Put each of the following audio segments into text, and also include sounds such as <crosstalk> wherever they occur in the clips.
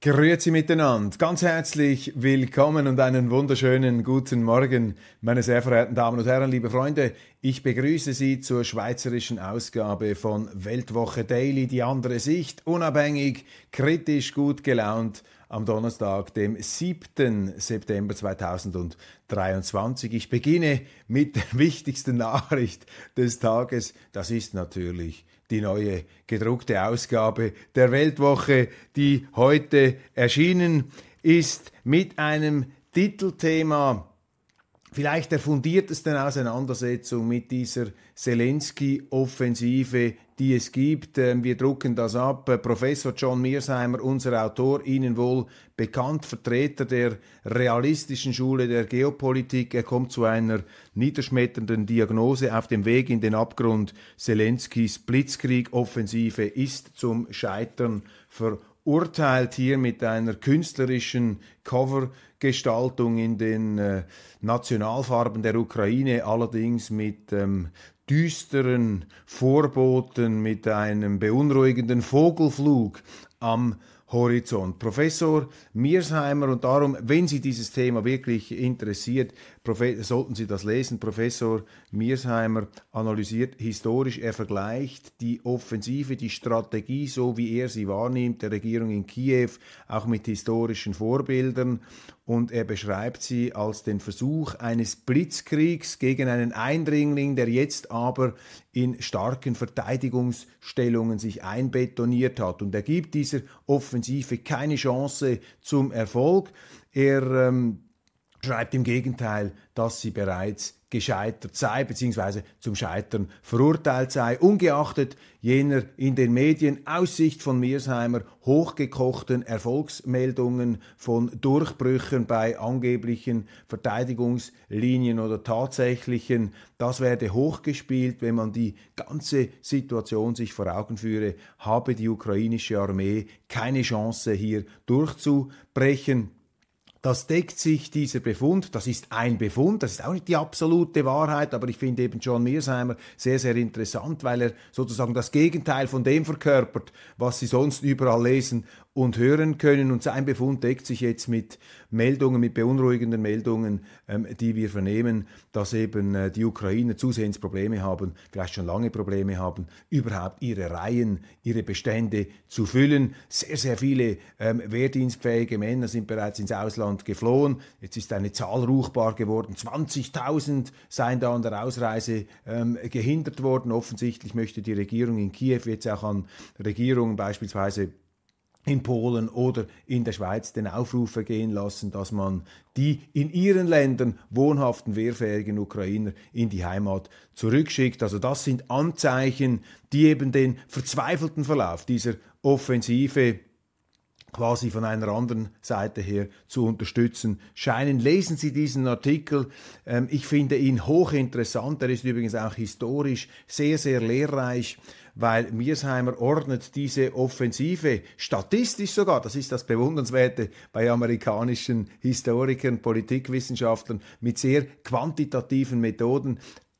Grüezi miteinander, ganz herzlich willkommen und einen wunderschönen guten Morgen, meine sehr verehrten Damen und Herren, liebe Freunde. Ich begrüße Sie zur schweizerischen Ausgabe von Weltwoche Daily, die andere Sicht, unabhängig, kritisch, gut gelaunt am Donnerstag, dem 7. September 2023. Ich beginne mit der <laughs> wichtigsten Nachricht des Tages. Das ist natürlich die neue gedruckte Ausgabe der Weltwoche, die heute erschienen ist mit einem Titelthema, vielleicht der fundiertesten Auseinandersetzung mit dieser Zelensky-Offensive, die es gibt. Ähm, wir drucken das ab. Äh, Professor John Mearsheimer, unser Autor, Ihnen wohl bekannt, Vertreter der realistischen Schule der Geopolitik. Er kommt zu einer niederschmetternden Diagnose auf dem Weg in den Abgrund. Zelenskys Blitzkrieg-Offensive ist zum Scheitern verurteilt. Hier mit einer künstlerischen Covergestaltung in den äh, Nationalfarben der Ukraine, allerdings mit ähm, düsteren Vorboten, mit einem beunruhigenden Vogelflug am Horizont. Professor Miersheimer, und darum, wenn Sie dieses Thema wirklich interessiert, sollten Sie das lesen. Professor Miersheimer analysiert historisch, er vergleicht die Offensive, die Strategie, so wie er sie wahrnimmt, der Regierung in Kiew, auch mit historischen Vorbildern und er beschreibt sie als den Versuch eines Blitzkriegs gegen einen Eindringling, der jetzt aber in starken Verteidigungsstellungen sich einbetoniert hat. Und er gibt dieser Offensive keine Chance zum Erfolg. Er ähm, schreibt im Gegenteil, dass sie bereits gescheitert sei bzw. zum Scheitern verurteilt sei, ungeachtet jener in den Medien Aussicht von Mearsheimer hochgekochten Erfolgsmeldungen von Durchbrüchen bei angeblichen Verteidigungslinien oder tatsächlichen, das werde hochgespielt, wenn man die ganze Situation sich vor Augen führe, habe die ukrainische Armee keine Chance hier durchzubrechen. Das deckt sich dieser Befund, das ist ein Befund, das ist auch nicht die absolute Wahrheit, aber ich finde eben John Mearsheimer sehr, sehr interessant, weil er sozusagen das Gegenteil von dem verkörpert, was Sie sonst überall lesen und hören können. Und sein Befund deckt sich jetzt mit Meldungen, mit beunruhigenden Meldungen, ähm, die wir vernehmen, dass eben äh, die Ukrainer zusehends Probleme haben, vielleicht schon lange Probleme haben, überhaupt ihre Reihen, ihre Bestände zu füllen. Sehr, sehr viele ähm, wehrdienstfähige Männer sind bereits ins Ausland geflohen. Jetzt ist eine Zahl ruchbar geworden. 20.000 seien da an der Ausreise ähm, gehindert worden. Offensichtlich möchte die Regierung in Kiew jetzt auch an Regierungen beispielsweise in Polen oder in der Schweiz den Aufruf vergehen lassen, dass man die in ihren Ländern wohnhaften wehrfähigen Ukrainer in die Heimat zurückschickt. Also das sind Anzeichen, die eben den verzweifelten Verlauf dieser Offensive quasi von einer anderen Seite her zu unterstützen scheinen. Lesen Sie diesen Artikel. Ähm, ich finde ihn hochinteressant. Er ist übrigens auch historisch sehr, sehr lehrreich weil Miersheimer ordnet diese Offensive statistisch sogar, das ist das Bewundernswerte bei amerikanischen Historikern, Politikwissenschaftlern, mit sehr quantitativen Methoden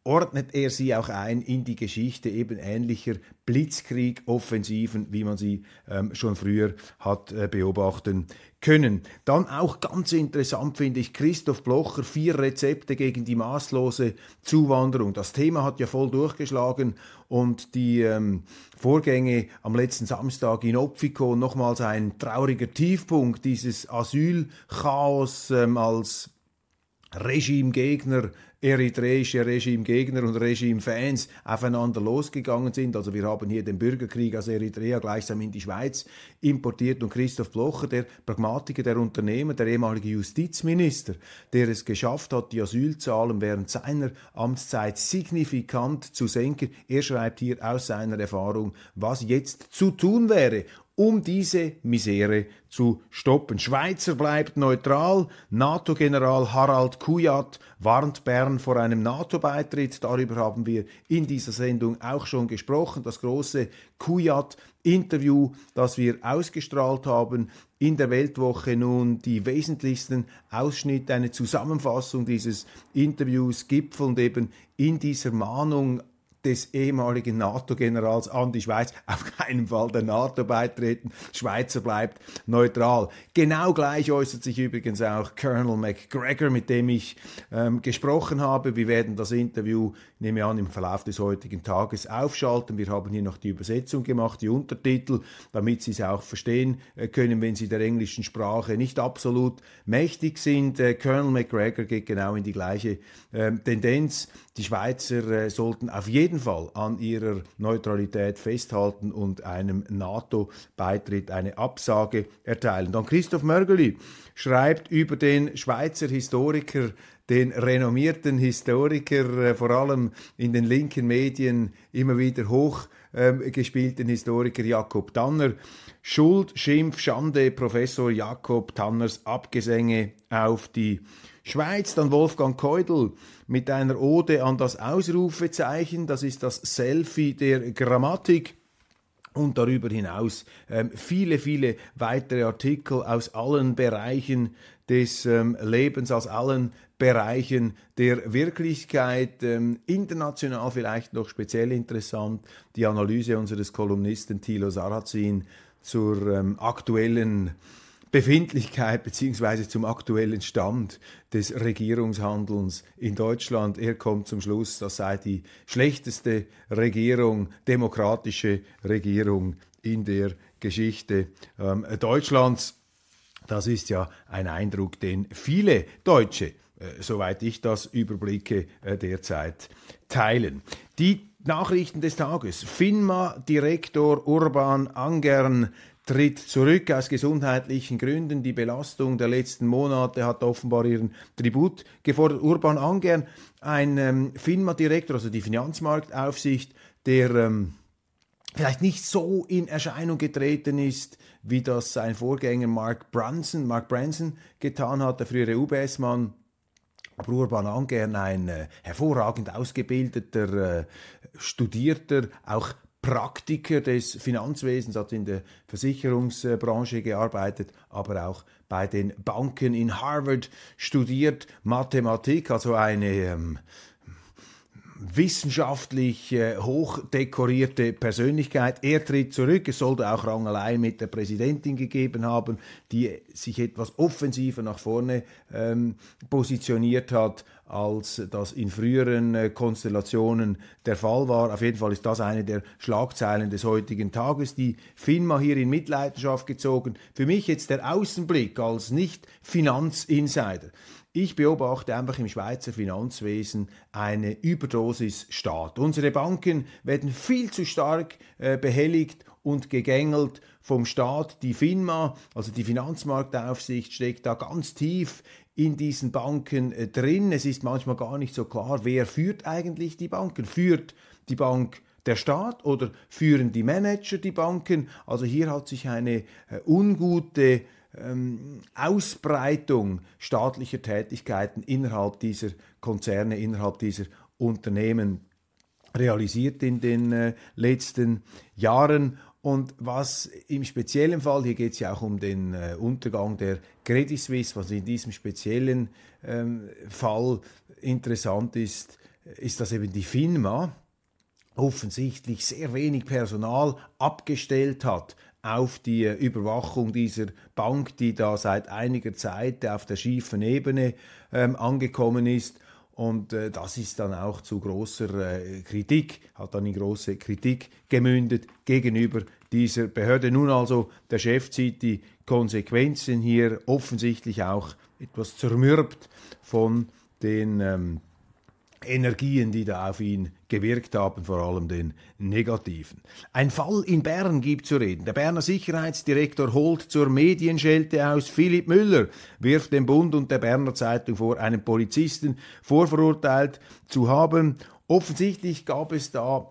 ordnet er sie auch ein in die Geschichte eben ähnlicher Blitzkrieg-Offensiven, wie man sie ähm, schon früher hat äh, beobachten können. Dann auch ganz interessant finde ich Christoph Blocher, vier Rezepte gegen die maßlose Zuwanderung. Das Thema hat ja voll durchgeschlagen und die ähm, Vorgänge am letzten Samstag in Opfico nochmals ein trauriger Tiefpunkt dieses Asylchaos ähm, als Regimegegner eritreische Regimegegner und Regimefans aufeinander losgegangen sind. Also wir haben hier den Bürgerkrieg aus Eritrea gleichsam in die Schweiz importiert und Christoph Blocher, der Pragmatiker, der Unternehmer, der ehemalige Justizminister, der es geschafft hat, die Asylzahlen während seiner Amtszeit signifikant zu senken. Er schreibt hier aus seiner Erfahrung, was jetzt zu tun wäre, um diese Misere zu stoppen. Schweizer bleibt neutral. NATO-General Harald Kujat warnt Bern vor einem NATO-Beitritt. Darüber haben wir in dieser Sendung auch schon gesprochen. Das große Kujat-Interview, das wir ausgestrahlt haben. In der Weltwoche nun die wesentlichsten Ausschnitte, eine Zusammenfassung dieses Interviews gipfelnd eben in dieser Mahnung des ehemaligen NATO-Generals an die Schweiz, auf keinen Fall der NATO beitreten, Schweizer bleibt neutral. Genau gleich äußert sich übrigens auch Colonel McGregor, mit dem ich ähm, gesprochen habe. Wir werden das Interview, nehme an, im Verlauf des heutigen Tages aufschalten. Wir haben hier noch die Übersetzung gemacht, die Untertitel, damit Sie es auch verstehen äh, können, wenn Sie der englischen Sprache nicht absolut mächtig sind. Äh, Colonel McGregor geht genau in die gleiche äh, Tendenz. Die Schweizer äh, sollten auf jeden Fall an ihrer Neutralität festhalten und einem NATO-Beitritt eine Absage erteilen. Dann Christoph Mörgeli schreibt über den Schweizer Historiker den renommierten Historiker, äh, vor allem in den linken Medien immer wieder hoch ähm, gespielten Historiker Jakob Tanner. Schuld, Schimpf, Schande, Professor Jakob Tanners Abgesänge auf die Schweiz, dann Wolfgang Keudel mit einer Ode an das Ausrufezeichen, das ist das Selfie der Grammatik. Und darüber hinaus ähm, viele, viele weitere Artikel aus allen Bereichen des ähm, Lebens, aus allen Bereichen der Wirklichkeit. Ähm, international vielleicht noch speziell interessant die Analyse unseres Kolumnisten Thilo Sarrazin zur ähm, aktuellen Befindlichkeit beziehungsweise zum aktuellen Stand des Regierungshandelns in Deutschland. Er kommt zum Schluss, das sei die schlechteste Regierung, demokratische Regierung in der Geschichte ähm, Deutschlands. Das ist ja ein Eindruck, den viele Deutsche, soweit ich das überblicke, äh, derzeit teilen. Die Nachrichten des Tages. FINMA-Direktor Urban Angern tritt zurück aus gesundheitlichen Gründen. Die Belastung der letzten Monate hat offenbar ihren Tribut gefordert. Urban Angern, ein ähm, FINMA-Direktor, also die Finanzmarktaufsicht, der ähm, vielleicht nicht so in Erscheinung getreten ist, wie das sein Vorgänger Mark Branson, Mark Branson getan hat, der frühere UBS-Mann. Aber Urban Angern, ein äh, hervorragend ausgebildeter, äh, studierter, auch Praktiker des Finanzwesens, hat in der Versicherungsbranche gearbeitet, aber auch bei den Banken in Harvard studiert, Mathematik, also eine ähm, wissenschaftlich äh, hochdekorierte Persönlichkeit. Er tritt zurück. Es sollte auch Rangeleien mit der Präsidentin gegeben haben, die sich etwas offensiver nach vorne ähm, positioniert hat als das in früheren äh, Konstellationen der Fall war. Auf jeden Fall ist das eine der Schlagzeilen des heutigen Tages. Die FINMA hier in Mitleidenschaft gezogen. Für mich jetzt der Außenblick als Nicht-Finanzinsider. Ich beobachte einfach im Schweizer Finanzwesen eine Überdosis Staat. Unsere Banken werden viel zu stark äh, behelligt und gegängelt vom Staat. Die FINMA, also die Finanzmarktaufsicht, steckt da ganz tief in diesen Banken äh, drin. Es ist manchmal gar nicht so klar, wer führt eigentlich die Banken. Führt die Bank der Staat oder führen die Manager die Banken? Also hier hat sich eine äh, ungute ähm, Ausbreitung staatlicher Tätigkeiten innerhalb dieser Konzerne, innerhalb dieser Unternehmen realisiert in den äh, letzten Jahren. Und was im speziellen Fall, hier geht es ja auch um den äh, Untergang der Credit Suisse, was in diesem speziellen ähm, Fall interessant ist, ist, dass eben die FINMA offensichtlich sehr wenig Personal abgestellt hat auf die Überwachung dieser Bank, die da seit einiger Zeit auf der schiefen Ebene ähm, angekommen ist. Und äh, das ist dann auch zu großer äh, Kritik, hat dann in große Kritik gemündet gegenüber dieser Behörde. Nun also, der Chef zieht die Konsequenzen hier offensichtlich auch etwas zermürbt von den ähm, Energien, die da auf ihn gewirkt haben, vor allem den negativen. Ein Fall in Bern gibt zu reden. Der Berner Sicherheitsdirektor holt zur Medienschelte aus. Philipp Müller wirft dem Bund und der Berner Zeitung vor, einen Polizisten vorverurteilt zu haben. Offensichtlich gab es da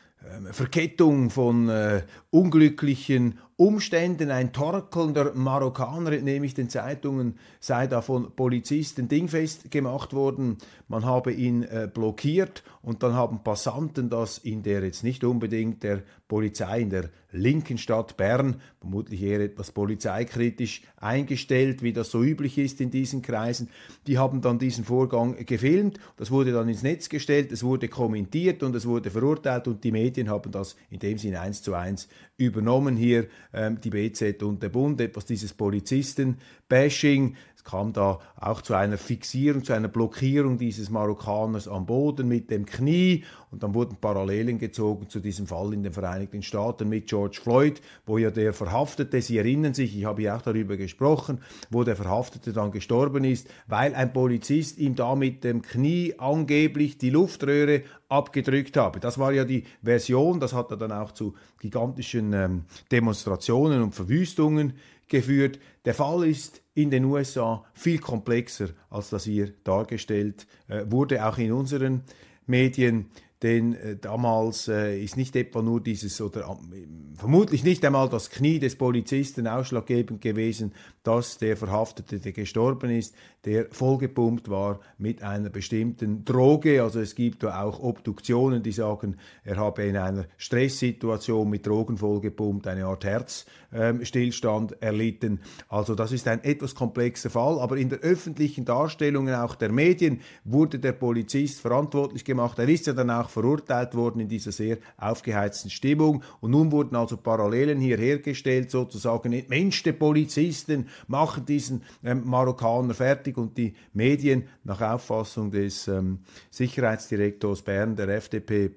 Verkettung von äh, unglücklichen Umständen. Ein torkelnder Marokkaner, entnehme ich den Zeitungen, sei da von Polizisten dingfest gemacht worden. Man habe ihn äh, blockiert und dann haben Passanten das in der jetzt nicht unbedingt der Polizei in der linken Stadt Bern, vermutlich eher etwas polizeikritisch eingestellt, wie das so üblich ist in diesen Kreisen. Die haben dann diesen Vorgang gefilmt, das wurde dann ins Netz gestellt, es wurde kommentiert und es wurde verurteilt und die Medien haben das in dem Sinn eins zu eins übernommen hier ähm, die BZ und der Bund, etwas dieses Polizisten-Bashing. Es kam da auch zu einer Fixierung, zu einer Blockierung dieses Marokkaners am Boden mit dem Knie und dann wurden Parallelen gezogen zu diesem Fall in den Vereinigten Staaten mit George Floyd, wo ja der Verhaftete, Sie erinnern sich, ich habe ja auch darüber gesprochen, wo der Verhaftete dann gestorben ist, weil ein Polizist ihm da mit dem Knie angeblich die Luftröhre abgedrückt habe. Das war ja die Version, das hat er dann auch zu gigantischen ähm, Demonstrationen und Verwüstungen geführt. Der Fall ist in den USA viel komplexer, als das hier dargestellt äh, wurde, auch in unseren Medien. Denn äh, damals äh, ist nicht etwa nur dieses oder äh, vermutlich nicht einmal das Knie des Polizisten ausschlaggebend gewesen, dass der Verhaftete, der gestorben ist, der vollgepumpt war mit einer bestimmten Droge. Also es gibt auch Obduktionen, die sagen, er habe in einer Stresssituation mit Drogen vollgepumpt eine Art Herzstillstand ähm, erlitten. Also das ist ein etwas komplexer Fall, aber in der öffentlichen Darstellung auch der Medien wurde der Polizist verantwortlich gemacht. Er ist ja dann auch verurteilt worden in dieser sehr aufgeheizten Stimmung. Und nun wurden also Parallelen hier hergestellt, sozusagen entmenschte Polizisten machen diesen ähm, Marokkaner fertig und die Medien nach Auffassung des ähm, Sicherheitsdirektors Bern der FDP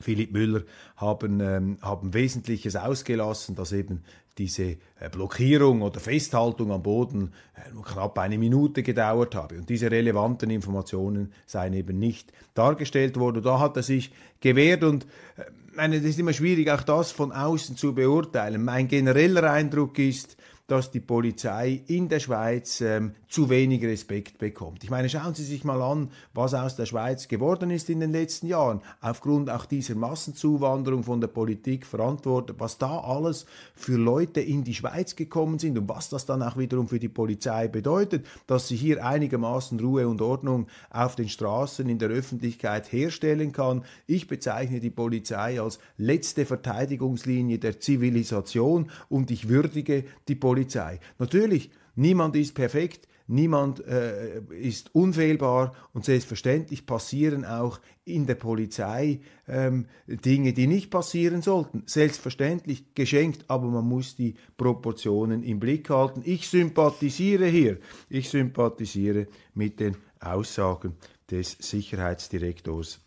Philipp Müller haben, ähm, haben Wesentliches ausgelassen, dass eben diese äh, Blockierung oder Festhaltung am Boden äh, knapp eine Minute gedauert habe. Und diese relevanten Informationen seien eben nicht dargestellt worden. Da hat er sich gewehrt und äh, meine, es ist immer schwierig, auch das von außen zu beurteilen. Mein genereller Eindruck ist, dass die Polizei in der Schweiz ähm, zu wenig Respekt bekommt. Ich meine, schauen Sie sich mal an, was aus der Schweiz geworden ist in den letzten Jahren, aufgrund auch dieser Massenzuwanderung von der Politik verantwortet, was da alles für Leute in die Schweiz gekommen sind und was das dann auch wiederum für die Polizei bedeutet, dass sie hier einigermaßen Ruhe und Ordnung auf den Straßen in der Öffentlichkeit herstellen kann. Ich bezeichne die Polizei als letzte Verteidigungslinie der Zivilisation und ich würdige die Polizei Polizei. Natürlich, niemand ist perfekt, niemand äh, ist unfehlbar und selbstverständlich passieren auch in der Polizei ähm, Dinge, die nicht passieren sollten. Selbstverständlich geschenkt, aber man muss die Proportionen im Blick halten. Ich sympathisiere hier, ich sympathisiere mit den Aussagen des Sicherheitsdirektors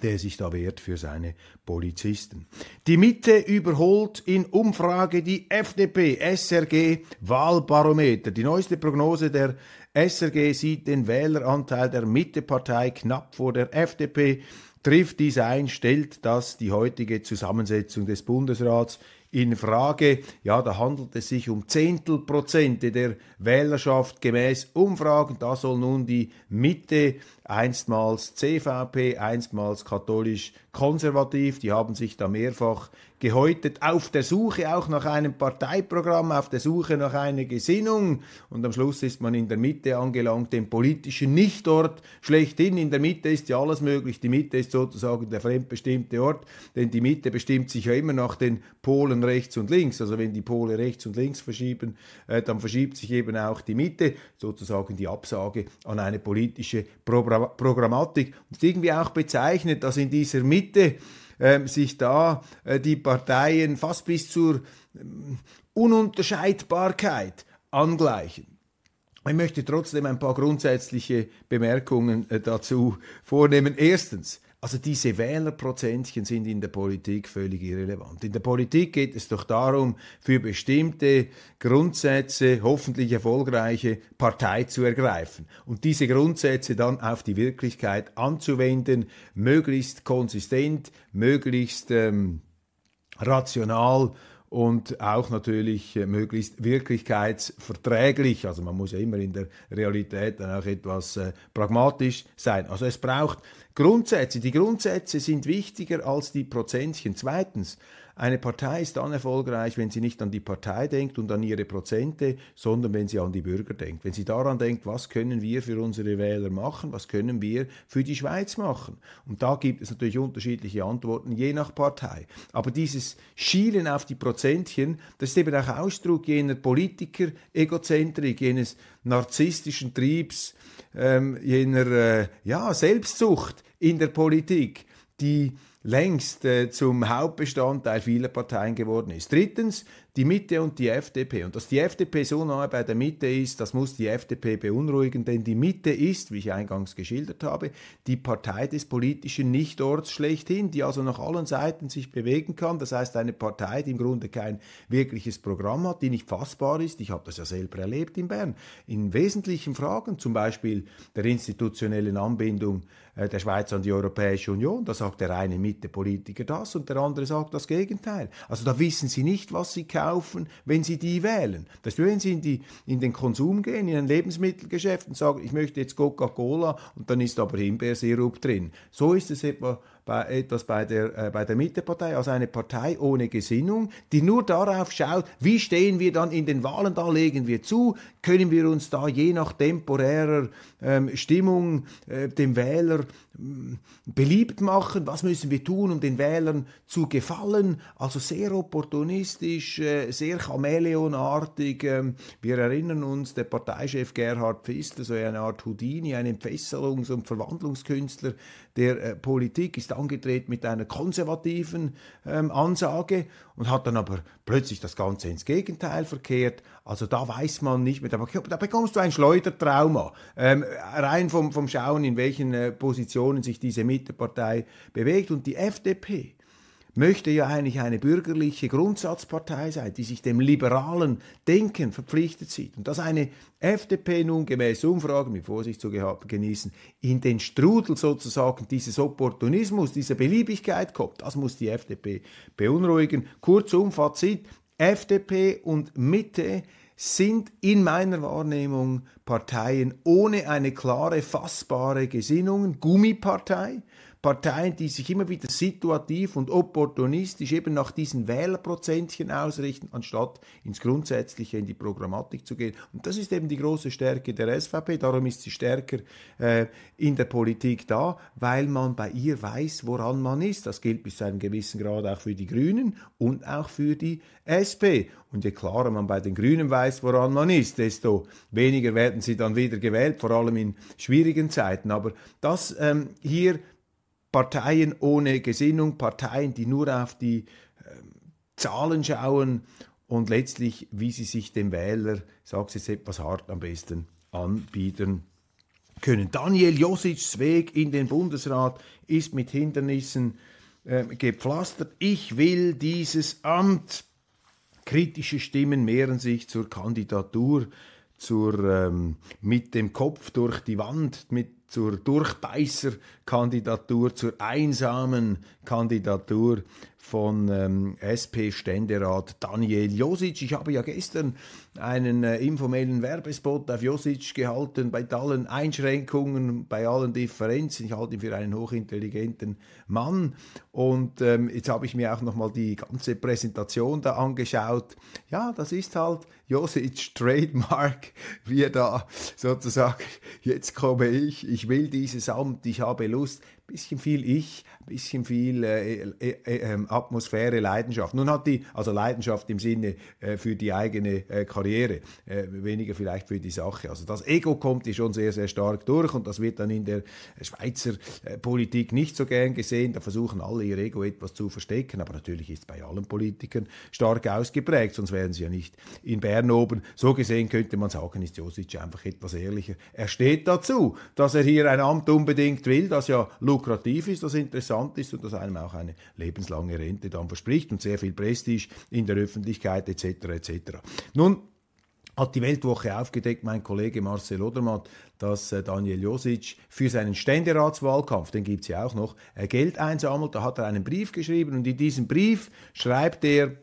der sich da wehrt für seine Polizisten. Die Mitte überholt in Umfrage die FDP, SRG Wahlbarometer. Die neueste Prognose der SRG sieht den Wähleranteil der Mittepartei knapp vor der FDP. Trifft dies ein, stellt das die heutige Zusammensetzung des Bundesrats in Frage. Ja, da handelt es sich um Zehntelprozente der Wählerschaft gemäß Umfragen. Da soll nun die Mitte einstmals CVP, einstmals katholisch konservativ. Die haben sich da mehrfach gehäutet auf der Suche auch nach einem Parteiprogramm, auf der Suche nach einer Gesinnung. Und am Schluss ist man in der Mitte angelangt, dem politischen Nichtort schlechthin. In der Mitte ist ja alles möglich. Die Mitte ist sozusagen der fremdbestimmte Ort, denn die Mitte bestimmt sich ja immer nach den Polen rechts und links. Also wenn die Pole rechts und links verschieben, äh, dann verschiebt sich eben auch die Mitte, sozusagen die Absage an eine politische Pro Programmatik. Und ist irgendwie auch bezeichnet, dass in dieser Mitte äh, sich da äh, die Parteien fast bis zur äh, Ununterscheidbarkeit angleichen. Ich möchte trotzdem ein paar grundsätzliche Bemerkungen äh, dazu vornehmen. Erstens, also diese Wählerprozentchen sind in der Politik völlig irrelevant. In der Politik geht es doch darum, für bestimmte Grundsätze hoffentlich erfolgreiche Partei zu ergreifen und diese Grundsätze dann auf die Wirklichkeit anzuwenden, möglichst konsistent, möglichst ähm, rational und auch natürlich äh, möglichst wirklichkeitsverträglich. Also man muss ja immer in der Realität dann auch etwas äh, pragmatisch sein. Also es braucht Grundsätze. Die Grundsätze sind wichtiger als die Prozentchen. Zweitens, eine Partei ist dann erfolgreich, wenn sie nicht an die Partei denkt und an ihre Prozente, sondern wenn sie an die Bürger denkt. Wenn sie daran denkt, was können wir für unsere Wähler machen, was können wir für die Schweiz machen. Und da gibt es natürlich unterschiedliche Antworten, je nach Partei. Aber dieses Schielen auf die Prozentchen, das ist eben auch Ausdruck jener Politiker-Egozentrik, jenes narzisstischen Triebs, ähm, jener äh, ja, Selbstsucht in der Politik, die längst äh, zum Hauptbestandteil vieler Parteien geworden ist. Drittens, die Mitte und die FDP. Und dass die FDP so nahe bei der Mitte ist, das muss die FDP beunruhigen, denn die Mitte ist, wie ich eingangs geschildert habe, die Partei des politischen Nichtorts schlechthin, die also nach allen Seiten sich bewegen kann. Das heißt, eine Partei, die im Grunde kein wirkliches Programm hat, die nicht fassbar ist. Ich habe das ja selber erlebt in Bern. In wesentlichen Fragen, zum Beispiel der institutionellen Anbindung äh, der Schweiz an die Europäische Union, da sagt der eine Mitte-Politiker das und der andere sagt das Gegenteil. Also da wissen sie nicht, was sie kaufen kaufen, wenn sie die wählen. Das ist, wenn sie in, die, in den Konsum gehen, in ein Lebensmittelgeschäft und sagen, ich möchte jetzt Coca-Cola und dann ist aber Himbeersirup drin. So ist es etwa bei, etwas bei der, äh, bei der Mittepartei, also eine Partei ohne Gesinnung, die nur darauf schaut, wie stehen wir dann in den Wahlen, da legen wir zu, können wir uns da je nach temporärer ähm, Stimmung äh, dem Wähler äh, beliebt machen, was müssen wir tun, um den Wählern zu gefallen, also sehr opportunistisch, äh, sehr chameleonartig. Ähm, wir erinnern uns, der Parteichef Gerhard Pfister, so eine Art Houdini, ein Entfesselungs- und Verwandlungskünstler der äh, Politik, ist angetreten mit einer konservativen ähm, Ansage und hat dann aber plötzlich das Ganze ins Gegenteil verkehrt. Also da weiß man nicht mehr, da bekommst du ein Schleudertrauma. Ähm, rein vom, vom Schauen, in welchen äh, Positionen sich diese Mittepartei bewegt. Und die FDP, möchte ja eigentlich eine bürgerliche Grundsatzpartei sein, die sich dem liberalen Denken verpflichtet sieht. Und dass eine FDP nun gemäß Umfragen, mit Vorsicht zu genießen, in den Strudel sozusagen dieses Opportunismus, dieser Beliebigkeit kommt, das muss die FDP beunruhigen. Kurzum, Fazit, FDP und Mitte sind in meiner Wahrnehmung Parteien ohne eine klare, fassbare Gesinnung, Gummipartei, Parteien, die sich immer wieder situativ und opportunistisch eben nach diesen Wählerprozentchen ausrichten, anstatt ins Grundsätzliche, in die Programmatik zu gehen. Und das ist eben die große Stärke der SVP. Darum ist sie stärker äh, in der Politik da, weil man bei ihr weiß, woran man ist. Das gilt bis zu einem gewissen Grad auch für die Grünen und auch für die SP. Und je klarer man bei den Grünen weiß, woran man ist, desto weniger werden sie dann wieder gewählt, vor allem in schwierigen Zeiten. Aber das ähm, hier Parteien ohne Gesinnung, Parteien, die nur auf die äh, Zahlen schauen und letztlich, wie sie sich dem Wähler, es jetzt etwas hart, am besten anbieten können. Daniel Josic's Weg in den Bundesrat ist mit Hindernissen äh, gepflastert. Ich will dieses Amt. Kritische Stimmen mehren sich zur Kandidatur, zur ähm, mit dem Kopf durch die Wand, mit zur Durchbeißerkandidatur, zur einsamen Kandidatur von ähm, SP-Ständerat Daniel Josic. Ich habe ja gestern einen äh, informellen Werbespot auf Josic gehalten, bei allen Einschränkungen, bei allen Differenzen. Ich halte ihn für einen hochintelligenten Mann. Und ähm, jetzt habe ich mir auch nochmal die ganze Präsentation da angeschaut. Ja, das ist halt Josic Trademark, wie er da sozusagen, <laughs> jetzt komme ich, ich will dieses Amt, ich habe Lust bisschen viel Ich, bisschen viel äh, äh, äh, ähm, Atmosphäre, Leidenschaft. Nun hat die, also Leidenschaft im Sinne äh, für die eigene äh, Karriere, äh, weniger vielleicht für die Sache. Also das Ego kommt hier schon sehr, sehr stark durch und das wird dann in der Schweizer Politik nicht so gern gesehen. Da versuchen alle ihr Ego etwas zu verstecken, aber natürlich ist es bei allen Politikern stark ausgeprägt, sonst wären sie ja nicht in Bern oben. So gesehen könnte man sagen, ist Josic einfach etwas ehrlicher. Er steht dazu, dass er hier ein Amt unbedingt will, das ja lukrativ ist, das interessant ist und das einem auch eine lebenslange Rente dann verspricht und sehr viel Prestige in der Öffentlichkeit etc. etc. Nun hat die Weltwoche aufgedeckt, mein Kollege Marcel Odermatt, dass äh, Daniel Josic für seinen Ständeratswahlkampf, den gibt es ja auch noch, äh, Geld einsammelt. Da hat er einen Brief geschrieben und in diesem Brief schreibt er,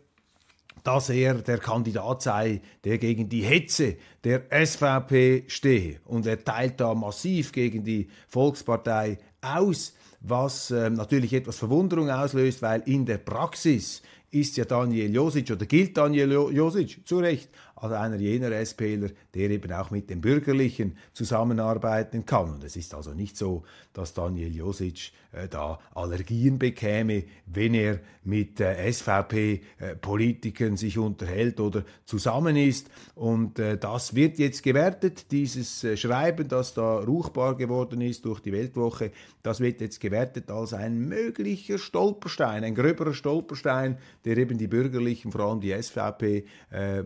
dass er der Kandidat sei, der gegen die Hetze der SVP stehe. Und er teilt da massiv gegen die Volkspartei aus, was äh, natürlich etwas Verwunderung auslöst, weil in der Praxis ist ja Daniel Josic oder gilt Daniel Josic zu Recht als einer jener SPler, der eben auch mit den Bürgerlichen zusammenarbeiten kann. Und es ist also nicht so, dass Daniel Josic äh, da Allergien bekäme, wenn er mit äh, SVP-Politikern äh, sich unterhält oder zusammen ist. Und äh, das wird jetzt gewertet, dieses äh, Schreiben, das da ruchbar geworden ist durch die Weltwoche, das wird jetzt gewertet als ein möglicher Stolperstein, ein gröberer Stolperstein, der eben die Bürgerlichen, vor allem die SVP, äh,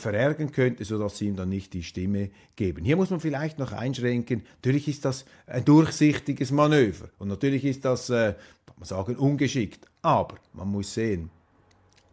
verärgern könnte, sodass sie ihm dann nicht die Stimme geben. Hier muss man vielleicht noch einschränken, natürlich ist das ein durchsichtiges Manöver und natürlich ist das, äh, kann man sagen, ungeschickt. Aber man muss sehen,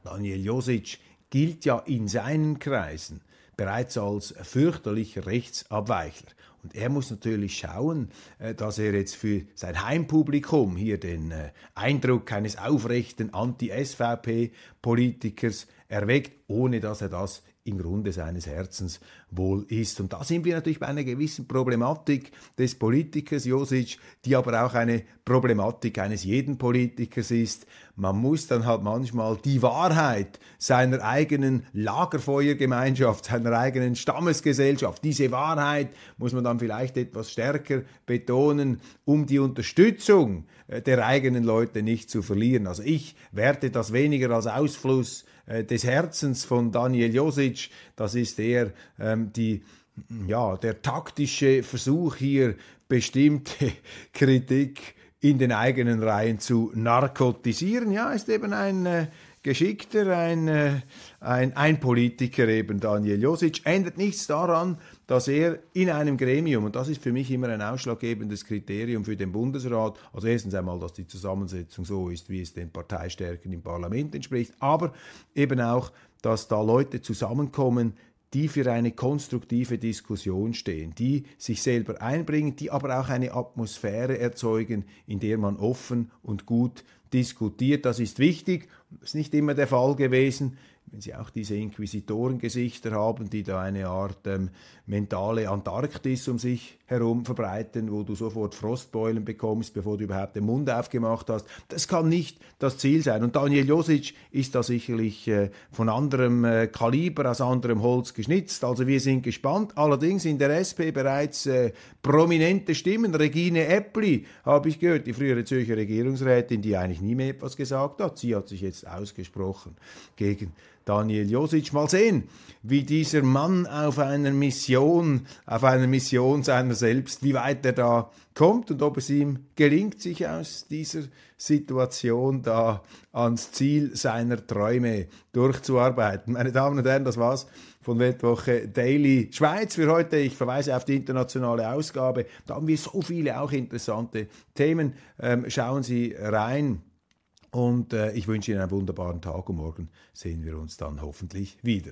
Daniel Josic gilt ja in seinen Kreisen bereits als fürchterlicher Rechtsabweichler. Und er muss natürlich schauen, äh, dass er jetzt für sein Heimpublikum hier den äh, Eindruck eines aufrechten Anti-SVP-Politikers erweckt, ohne dass er das im Grunde seines Herzens wohl ist. Und da sind wir natürlich bei einer gewissen Problematik des Politikers Josic, die aber auch eine Problematik eines jeden Politikers ist. Man muss dann halt manchmal die Wahrheit seiner eigenen Lagerfeuergemeinschaft, seiner eigenen Stammesgesellschaft, diese Wahrheit muss man dann vielleicht etwas stärker betonen, um die Unterstützung äh, der eigenen Leute nicht zu verlieren. Also ich werte das weniger als Ausfluss äh, des Herzens von Daniel Josic. Das ist eher ähm, die, ja, der taktische Versuch hier, bestimmte <laughs> Kritik in den eigenen Reihen zu narkotisieren. Ja, ist eben ein äh, geschickter, ein, äh, ein, ein Politiker eben, Daniel Josic. Ändert nichts daran, dass er in einem Gremium, und das ist für mich immer ein ausschlaggebendes Kriterium für den Bundesrat, also erstens einmal, dass die Zusammensetzung so ist, wie es den Parteistärken im Parlament entspricht, aber eben auch, dass da Leute zusammenkommen, die für eine konstruktive Diskussion stehen, die sich selber einbringen, die aber auch eine Atmosphäre erzeugen, in der man offen und gut diskutiert. Das ist wichtig, das ist nicht immer der Fall gewesen wenn sie auch diese Inquisitorengesichter haben, die da eine Art ähm, mentale Antarktis um sich herum verbreiten, wo du sofort Frostbeulen bekommst, bevor du überhaupt den Mund aufgemacht hast. Das kann nicht das Ziel sein. Und Daniel Josic ist da sicherlich äh, von anderem äh, Kaliber, aus anderem Holz geschnitzt. Also wir sind gespannt. Allerdings in der SP bereits äh, prominente Stimmen. Regine Eppli habe ich gehört, die frühere Zürcher Regierungsrätin, die eigentlich nie mehr etwas gesagt hat. Sie hat sich jetzt ausgesprochen gegen Daniel Josic. Mal sehen, wie dieser Mann auf einer Mission, auf einer Mission seiner selbst, wie weit er da kommt und ob es ihm gelingt, sich aus dieser Situation da ans Ziel seiner Träume durchzuarbeiten. Meine Damen und Herren, das war's von Weltwoche Daily Schweiz für heute. Ich verweise auf die internationale Ausgabe. Da haben wir so viele auch interessante Themen. Ähm, schauen Sie rein. Und äh, ich wünsche Ihnen einen wunderbaren Tag und morgen sehen wir uns dann hoffentlich wieder.